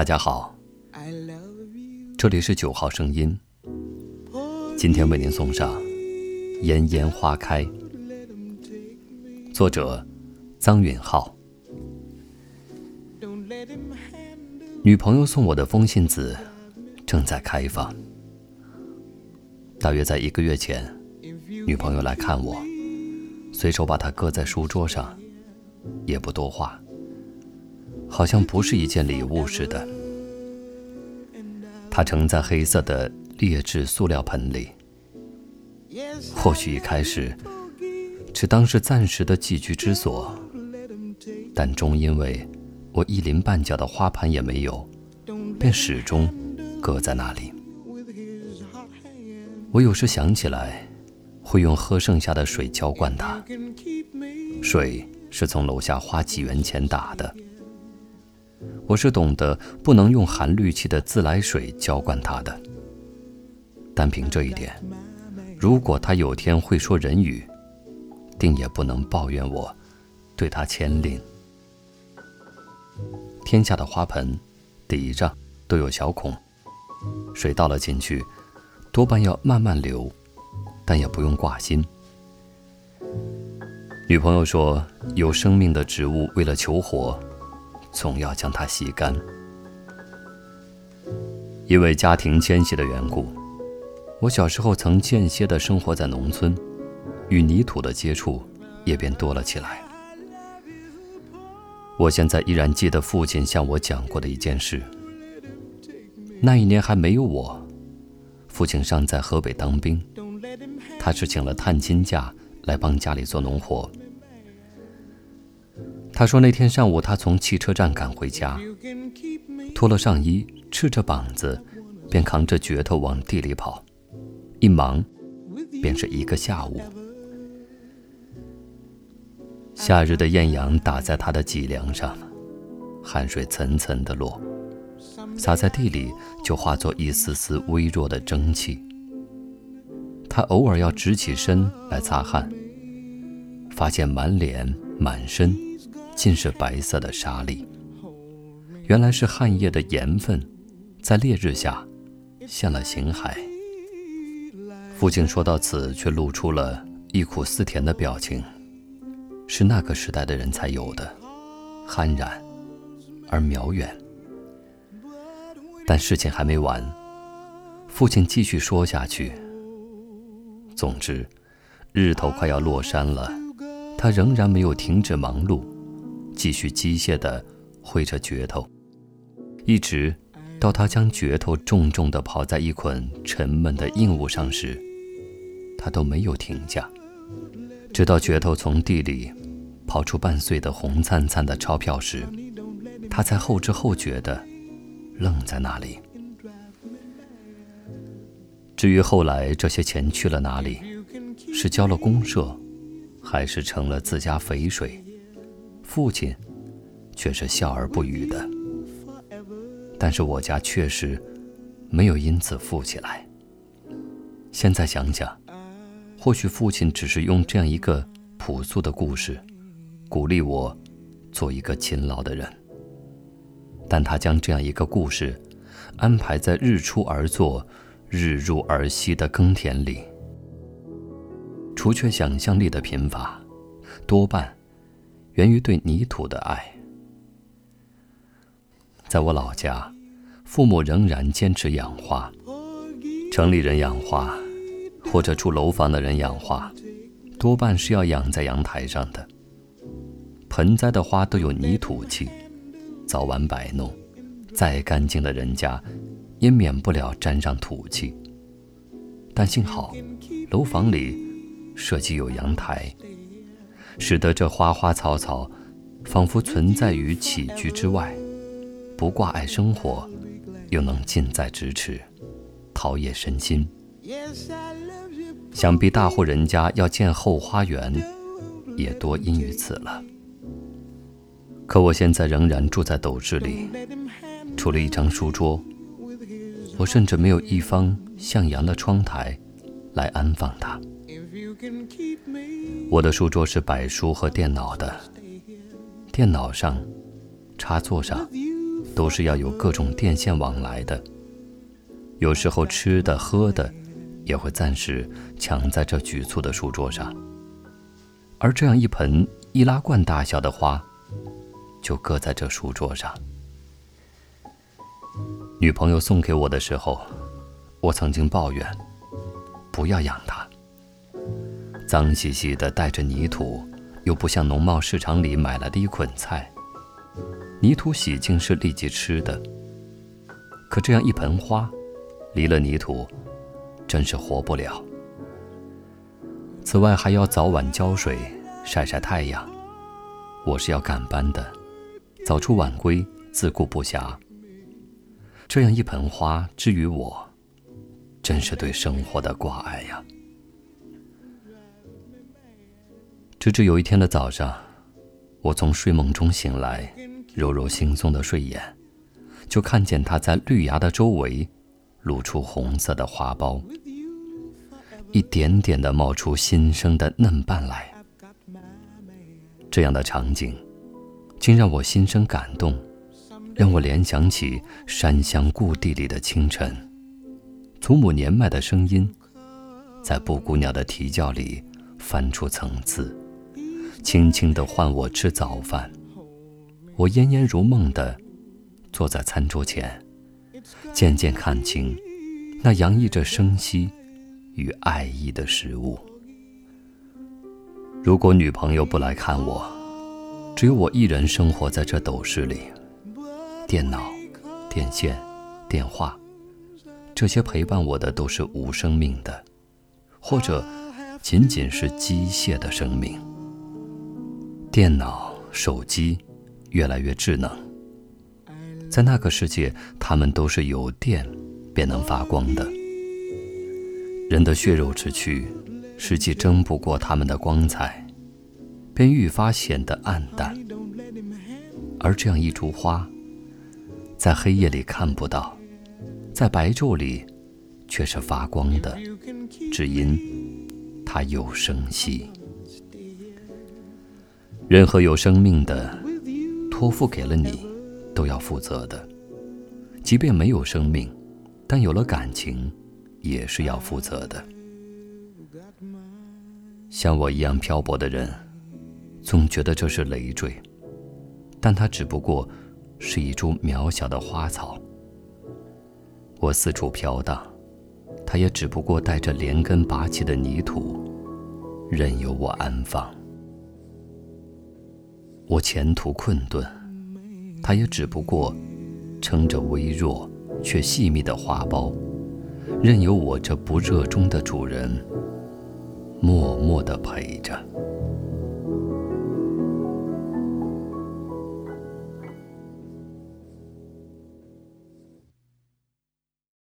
大家好，这里是九号声音。今天为您送上《炎炎花开》，作者张允浩。女朋友送我的风信子正在开放。大约在一个月前，女朋友来看我，随手把它搁在书桌上，也不多话。好像不是一件礼物似的。它盛在黑色的劣质塑料盆里。或许一开始只当是暂时的寄居之所，但终因为我一鳞半角的花盘也没有，便始终搁在那里。我有时想起来，会用喝剩下的水浇灌它。水是从楼下花几元钱打的。我是懂得不能用含氯气的自来水浇灌它的，单凭这一点，如果它有天会说人语，定也不能抱怨我对它牵连。天下的花盆底上都有小孔，水倒了进去，多半要慢慢流，但也不用挂心。女朋友说，有生命的植物为了求活。总要将它吸干。因为家庭迁徙的缘故，我小时候曾间歇地生活在农村，与泥土的接触也便多了起来。我现在依然记得父亲向我讲过的一件事。那一年还没有我，父亲尚在河北当兵，他是请了探亲假来帮家里做农活。他说：“那天上午，他从汽车站赶回家，脱了上衣，赤着膀子，便扛着镢头往地里跑，一忙便是一个下午。夏日的艳阳打在他的脊梁上，汗水层层的落，洒在地里就化作一丝丝微弱的蒸汽。他偶尔要直起身来擦汗，发现满脸满身。”尽是白色的沙粒，原来是汗液的盐分，在烈日下现了形骸。父亲说到此，却露出了忆苦思甜的表情，是那个时代的人才有的，酣然而渺远。但事情还没完，父亲继续说下去。总之，日头快要落山了，他仍然没有停止忙碌。继续机械地挥着镢头，一直到他将镢头重重地抛在一捆沉闷的硬物上时，他都没有停下，直到镢头从地里刨出半碎的红灿灿的钞票时，他才后知后觉地愣在那里。至于后来这些钱去了哪里，是交了公社，还是成了自家肥水？父亲却是笑而不语的，但是我家确实没有因此富起来。现在想想，或许父亲只是用这样一个朴素的故事，鼓励我做一个勤劳的人。但他将这样一个故事安排在日出而作、日入而息的耕田里，除却想象力的贫乏，多半。源于对泥土的爱。在我老家，父母仍然坚持养花。城里人养花，或者住楼房的人养花，多半是要养在阳台上的。盆栽的花都有泥土气，早晚摆弄，再干净的人家，也免不了沾上土气。但幸好，楼房里设计有阳台。使得这花花草草，仿佛存在于起居之外，不挂碍生活，又能近在咫尺，陶冶身心。想必大户人家要建后花园，也多因于此了。可我现在仍然住在斗志里，除了一张书桌，我甚至没有一方向阳的窗台，来安放它。我的书桌是摆书和电脑的，电脑上、插座上都是要有各种电线往来的。有时候吃的喝的，也会暂时抢在这局促的书桌上。而这样一盆易拉罐大小的花，就搁在这书桌上。女朋友送给我的时候，我曾经抱怨：不要养它，脏兮兮的，带着泥土，又不像农贸市场里买来的一捆菜。泥土洗净是立即吃的，可这样一盆花。离了泥土，真是活不了。此外，还要早晚浇水、晒晒太阳。我是要赶班的，早出晚归，自顾不暇。这样一盆花，至于我，真是对生活的挂碍呀。直至有一天的早上，我从睡梦中醒来，揉揉惺忪的睡眼，就看见它在绿芽的周围。露出红色的花苞，一点点的冒出新生的嫩瓣来。这样的场景，竟让我心生感动，让我联想起山乡故地里的清晨，祖母年迈的声音，在布谷鸟的啼叫里翻出层次，轻轻地唤我吃早饭。我奄奄如梦地坐在餐桌前。渐渐看清，那洋溢着生息与爱意的食物。如果女朋友不来看我，只有我一人生活在这斗室里，电脑、电线、电话，这些陪伴我的都是无生命的，或者仅仅是机械的生命。电脑、手机越来越智能。在那个世界，它们都是有电便能发光的。人的血肉之躯，实际争不过它们的光彩，便愈发显得暗淡。而这样一株花，在黑夜里看不到，在白昼里却是发光的，只因它有生息。任何有生命的，托付给了你。都要负责的，即便没有生命，但有了感情，也是要负责的。像我一样漂泊的人，总觉得这是累赘，但它只不过是一株渺小的花草。我四处飘荡，它也只不过带着连根拔起的泥土，任由我安放。我前途困顿。它也只不过撑着微弱却细密的花苞，任由我这不热衷的主人默默地陪着。